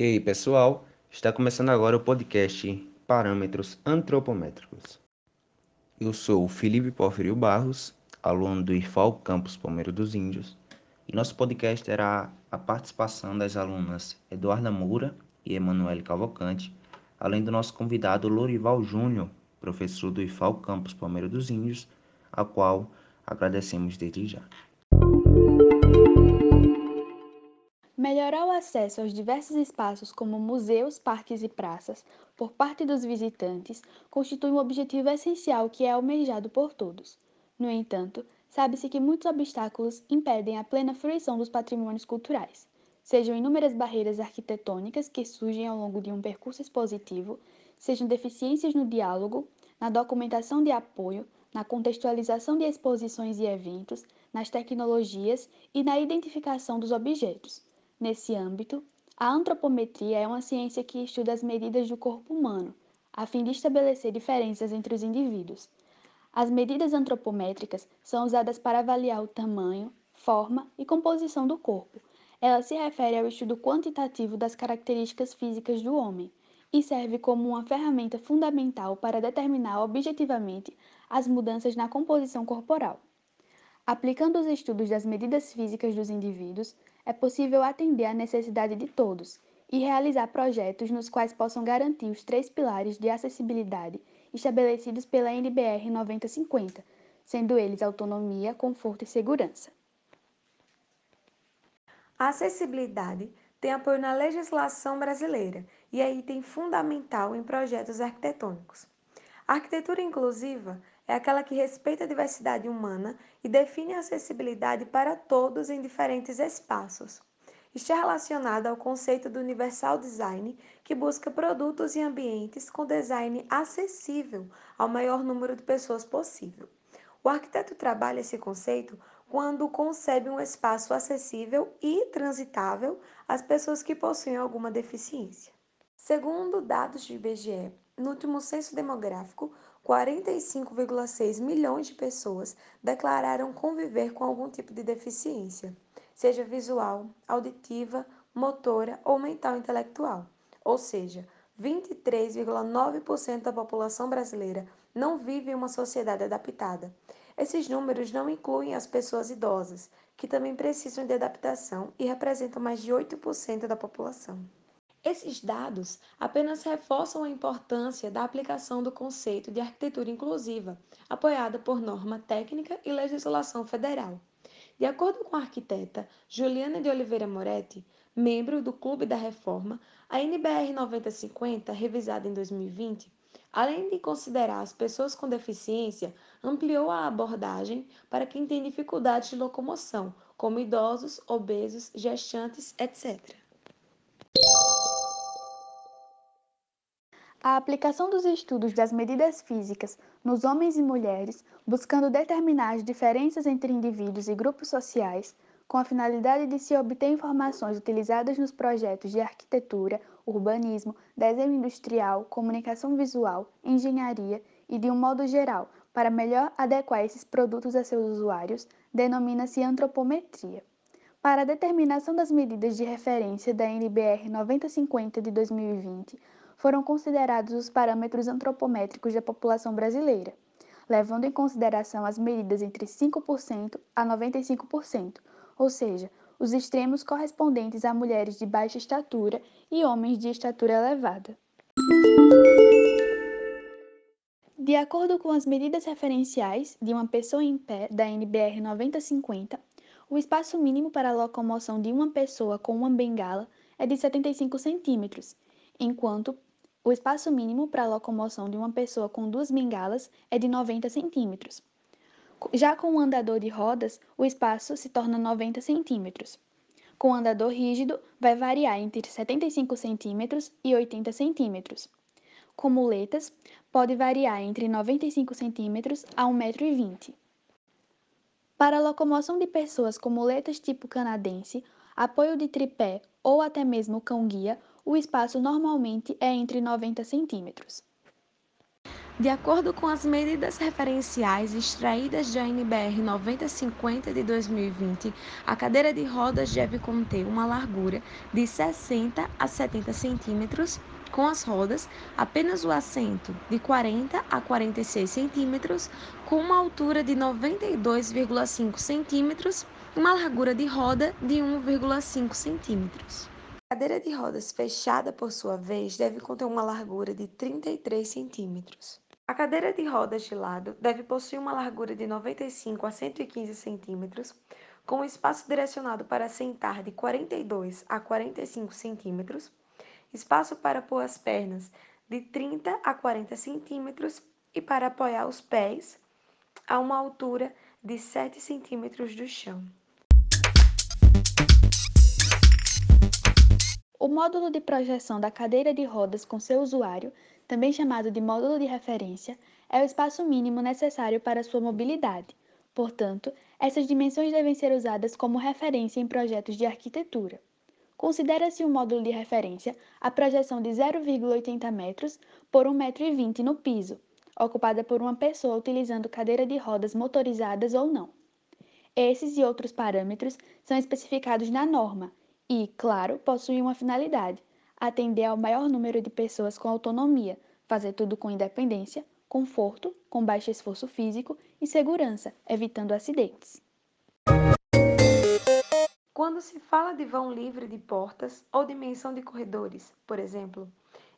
E aí, pessoal, está começando agora o podcast Parâmetros Antropométricos. Eu sou o Felipe Porfirio Barros, aluno do IFAL Campus Palmeiro dos Índios, e nosso podcast terá a participação das alunas Eduarda Moura e Emanuele Cavalcante, além do nosso convidado Lorival Júnior, professor do IFAL Campus Palmeiro dos Índios, a qual agradecemos desde já. Melhorar o acesso aos diversos espaços, como museus, parques e praças, por parte dos visitantes, constitui um objetivo essencial que é almejado por todos. No entanto, sabe-se que muitos obstáculos impedem a plena fruição dos patrimônios culturais, sejam inúmeras barreiras arquitetônicas que surgem ao longo de um percurso expositivo, sejam deficiências no diálogo, na documentação de apoio, na contextualização de exposições e eventos, nas tecnologias e na identificação dos objetos Nesse âmbito, a antropometria é uma ciência que estuda as medidas do corpo humano, a fim de estabelecer diferenças entre os indivíduos. As medidas antropométricas são usadas para avaliar o tamanho, forma e composição do corpo. Ela se refere ao estudo quantitativo das características físicas do homem e serve como uma ferramenta fundamental para determinar objetivamente as mudanças na composição corporal. Aplicando os estudos das medidas físicas dos indivíduos, é possível atender à necessidade de todos e realizar projetos nos quais possam garantir os três pilares de acessibilidade estabelecidos pela NBR 9050, sendo eles autonomia, conforto e segurança. A acessibilidade tem apoio na legislação brasileira e é item fundamental em projetos arquitetônicos. A arquitetura inclusiva é aquela que respeita a diversidade humana e define a acessibilidade para todos em diferentes espaços. Está relacionada ao conceito do Universal Design, que busca produtos e ambientes com design acessível ao maior número de pessoas possível. O arquiteto trabalha esse conceito quando concebe um espaço acessível e transitável às pessoas que possuem alguma deficiência. Segundo dados do IBGE, no último censo demográfico, 45,6 milhões de pessoas declararam conviver com algum tipo de deficiência, seja visual, auditiva, motora ou mental intelectual. Ou seja, 23,9% da população brasileira não vive em uma sociedade adaptada. Esses números não incluem as pessoas idosas, que também precisam de adaptação e representam mais de 8% da população. Esses dados apenas reforçam a importância da aplicação do conceito de arquitetura inclusiva, apoiada por norma técnica e legislação federal. De acordo com a arquiteta Juliana de Oliveira Moretti, membro do Clube da Reforma, a NBR 9050, revisada em 2020, além de considerar as pessoas com deficiência, ampliou a abordagem para quem tem dificuldades de locomoção, como idosos, obesos, gestantes, etc. A aplicação dos estudos das medidas físicas nos homens e mulheres, buscando determinar as diferenças entre indivíduos e grupos sociais, com a finalidade de se obter informações utilizadas nos projetos de arquitetura, urbanismo, desenho industrial, comunicação visual, engenharia e de um modo geral, para melhor adequar esses produtos a seus usuários, denomina-se antropometria. Para a determinação das medidas de referência da NBR 9050 de 2020, foram considerados os parâmetros antropométricos da população brasileira, levando em consideração as medidas entre 5% a 95%, ou seja, os extremos correspondentes a mulheres de baixa estatura e homens de estatura elevada. De acordo com as medidas referenciais de uma pessoa em pé da NBR 9050, o espaço mínimo para a locomoção de uma pessoa com uma bengala é de 75 centímetros, enquanto o espaço mínimo para a locomoção de uma pessoa com duas bengalas é de 90 centímetros. Já com o andador de rodas, o espaço se torna 90 centímetros. Com o andador rígido, vai variar entre 75 centímetros e 80 centímetros. Com muletas, pode variar entre 95 centímetros a 1,20m. Para a locomoção de pessoas com muletas tipo canadense, apoio de tripé ou até mesmo cão-guia, o espaço normalmente é entre 90 centímetros. De acordo com as medidas referenciais extraídas da NBR 9050 de 2020, a cadeira de rodas deve conter uma largura de 60 a 70 centímetros, com as rodas, apenas o assento de 40 a 46 centímetros, com uma altura de 92,5 centímetros e uma largura de roda de 1,5 centímetros. A cadeira de rodas fechada, por sua vez, deve conter uma largura de 33 centímetros. A cadeira de rodas de lado deve possuir uma largura de 95 a 115 centímetros, com espaço direcionado para sentar de 42 a 45 centímetros, espaço para pôr as pernas de 30 a 40 centímetros e para apoiar os pés a uma altura de 7 centímetros do chão. O módulo de projeção da cadeira de rodas com seu usuário também chamado de módulo de referência, é o espaço mínimo necessário para sua mobilidade. Portanto, essas dimensões devem ser usadas como referência em projetos de arquitetura. Considera-se um módulo de referência a projeção de 0,80 metros por 1,20 m no piso, ocupada por uma pessoa utilizando cadeira de rodas motorizadas ou não. Esses e outros parâmetros são especificados na norma e, claro, possuem uma finalidade, atender ao maior número de pessoas com autonomia, fazer tudo com independência, conforto, com baixo esforço físico e segurança, evitando acidentes. Quando se fala de vão livre de portas ou dimensão de corredores, por exemplo,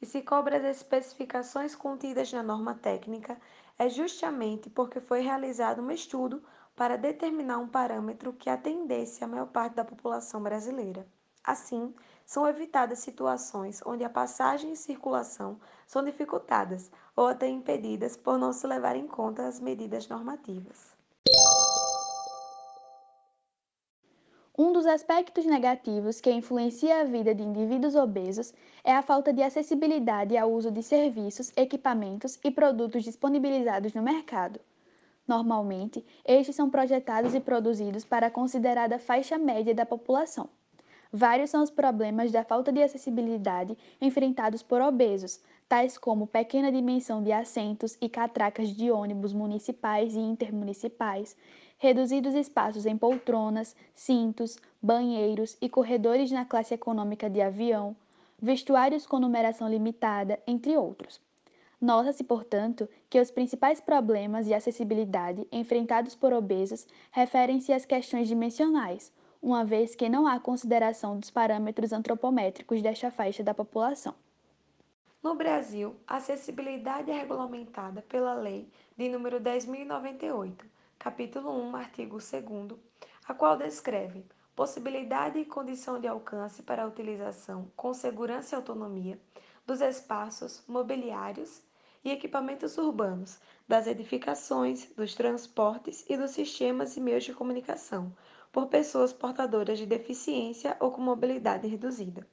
e se cobra as especificações contidas na norma técnica, é justamente porque foi realizado um estudo para determinar um parâmetro que atendesse a maior parte da população brasileira. Assim, são evitadas situações onde a passagem e circulação são dificultadas ou até impedidas por não se levar em conta as medidas normativas. Um dos aspectos negativos que influencia a vida de indivíduos obesos é a falta de acessibilidade ao uso de serviços, equipamentos e produtos disponibilizados no mercado. Normalmente, estes são projetados e produzidos para a considerada faixa média da população. Vários são os problemas da falta de acessibilidade enfrentados por obesos, tais como pequena dimensão de assentos e catracas de ônibus municipais e intermunicipais, reduzidos espaços em poltronas, cintos, banheiros e corredores na classe econômica de avião, vestuários com numeração limitada, entre outros. Nota-se, portanto, que os principais problemas de acessibilidade enfrentados por obesos referem-se às questões dimensionais, uma vez que não há consideração dos parâmetros antropométricos desta faixa da população. No Brasil, a acessibilidade é regulamentada pela Lei de número 10.098, capítulo 1, artigo 2 a qual descreve possibilidade e condição de alcance para a utilização com segurança e autonomia dos espaços mobiliários e equipamentos urbanos, das edificações, dos transportes e dos sistemas e meios de comunicação, por pessoas portadoras de deficiência ou com mobilidade reduzida.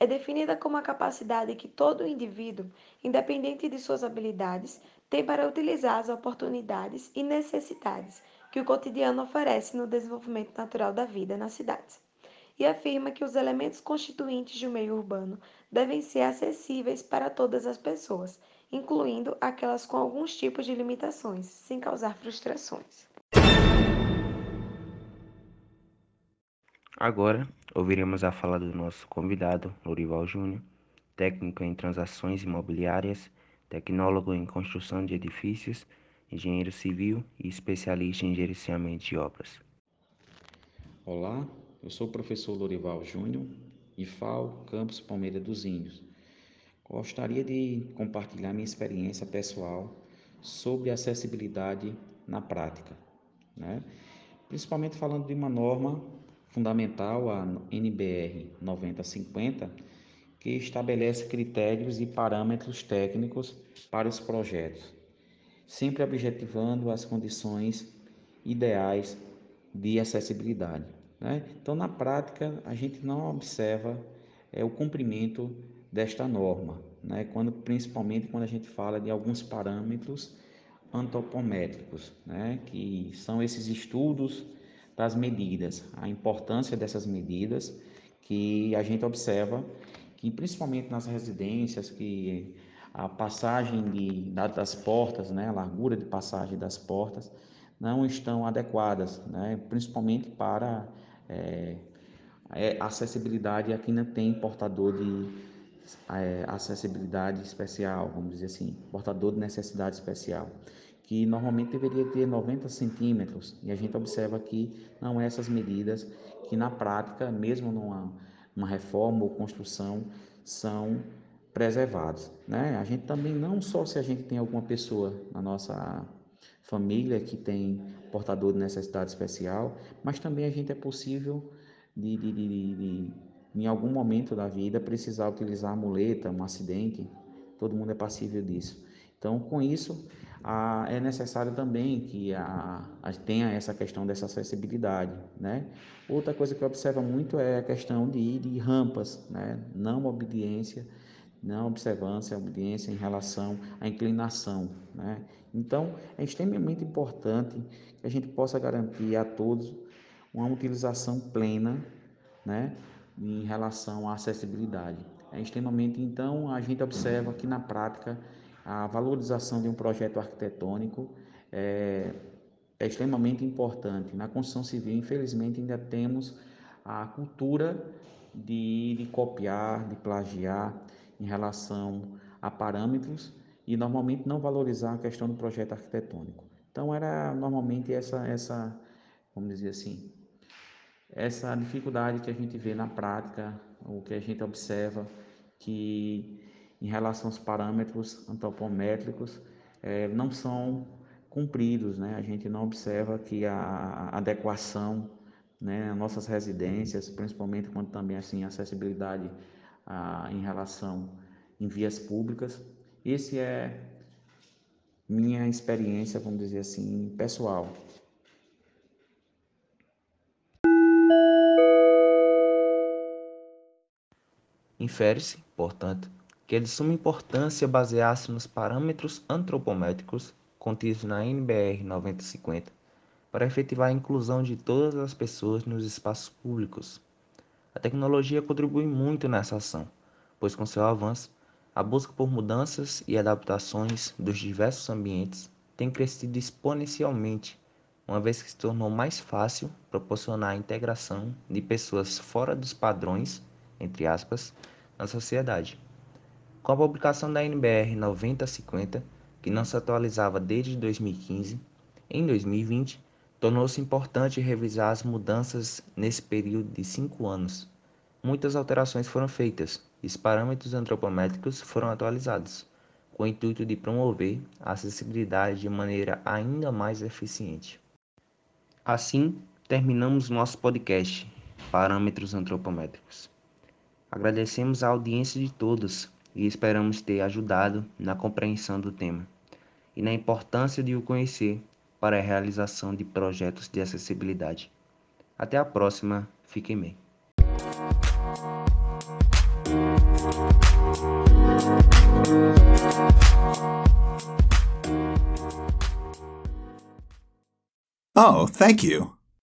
É definida como a capacidade que todo indivíduo, independente de suas habilidades, tem para utilizar as oportunidades e necessidades que o cotidiano oferece no desenvolvimento natural da vida nas cidades. E afirma que os elementos constituintes do meio urbano devem ser acessíveis para todas as pessoas, incluindo aquelas com alguns tipos de limitações, sem causar frustrações. Agora, ouviremos a fala do nosso convidado, Lorival Júnior, técnico em transações imobiliárias, tecnólogo em construção de edifícios, engenheiro civil e especialista em gerenciamento de obras. Olá, eu sou o professor Lorival Júnior, IFAL, Campus Palmeira dos Índios. Gostaria de compartilhar minha experiência pessoal sobre acessibilidade na prática, né? principalmente falando de uma norma fundamental, a NBR 9050, que estabelece critérios e parâmetros técnicos para os projetos, sempre objetivando as condições ideais de acessibilidade. Né? Então, na prática, a gente não observa é, o cumprimento desta norma, né? quando, principalmente quando a gente fala de alguns parâmetros antropométricos, né? que são esses estudos das medidas, a importância dessas medidas que a gente observa que principalmente nas residências que a passagem de, das portas, né, a largura de passagem das portas, não estão adequadas, né, principalmente para é, acessibilidade. A quem não tem portador de é, acessibilidade especial, vamos dizer assim, portador de necessidade especial, que normalmente deveria ter 90 centímetros, e a gente observa que não é essas medidas que na prática, mesmo numa, numa reforma ou construção, são preservados. Né? A gente também, não só se a gente tem alguma pessoa na nossa família que tem portador de necessidade especial, mas também a gente é possível de, de, de, de em algum momento da vida precisar utilizar a muleta, um acidente, todo mundo é passível disso. Então, com isso, a, é necessário também que a, a, tenha essa questão dessa acessibilidade, né? Outra coisa que observa muito é a questão de, de rampas, né? Não obediência, não observância, obediência em relação à inclinação, né? Então, é extremamente importante que a gente possa garantir a todos uma utilização plena, né? Em relação à acessibilidade. É extremamente, então, a gente observa que na prática a valorização de um projeto arquitetônico é, é extremamente importante. Na construção civil, infelizmente, ainda temos a cultura de, de copiar, de plagiar em relação a parâmetros e normalmente não valorizar a questão do projeto arquitetônico. Então era normalmente essa essa vamos dizer assim essa dificuldade que a gente vê na prática, o que a gente observa que em relação aos parâmetros antropométricos é, não são cumpridos, né? A gente não observa que a adequação, né, nossas residências, principalmente quando também assim acessibilidade a, em relação em vias públicas. Esse é minha experiência, vamos dizer assim, pessoal. Infere-se, portanto, que é de suma importância basear-se nos parâmetros antropométricos contidos na NBR 9050 para efetivar a inclusão de todas as pessoas nos espaços públicos. A tecnologia contribui muito nessa ação, pois com seu avanço, a busca por mudanças e adaptações dos diversos ambientes tem crescido exponencialmente, uma vez que se tornou mais fácil proporcionar a integração de pessoas fora dos padrões, entre aspas, na sociedade. Com a publicação da NBR 9050, que não se atualizava desde 2015, em 2020, tornou-se importante revisar as mudanças nesse período de cinco anos. Muitas alterações foram feitas e os parâmetros antropométricos foram atualizados, com o intuito de promover a acessibilidade de maneira ainda mais eficiente. Assim, terminamos nosso podcast Parâmetros Antropométricos. Agradecemos a audiência de todos e esperamos ter ajudado na compreensão do tema e na importância de o conhecer para a realização de projetos de acessibilidade. Até a próxima, fiquem bem. Oh, thank you.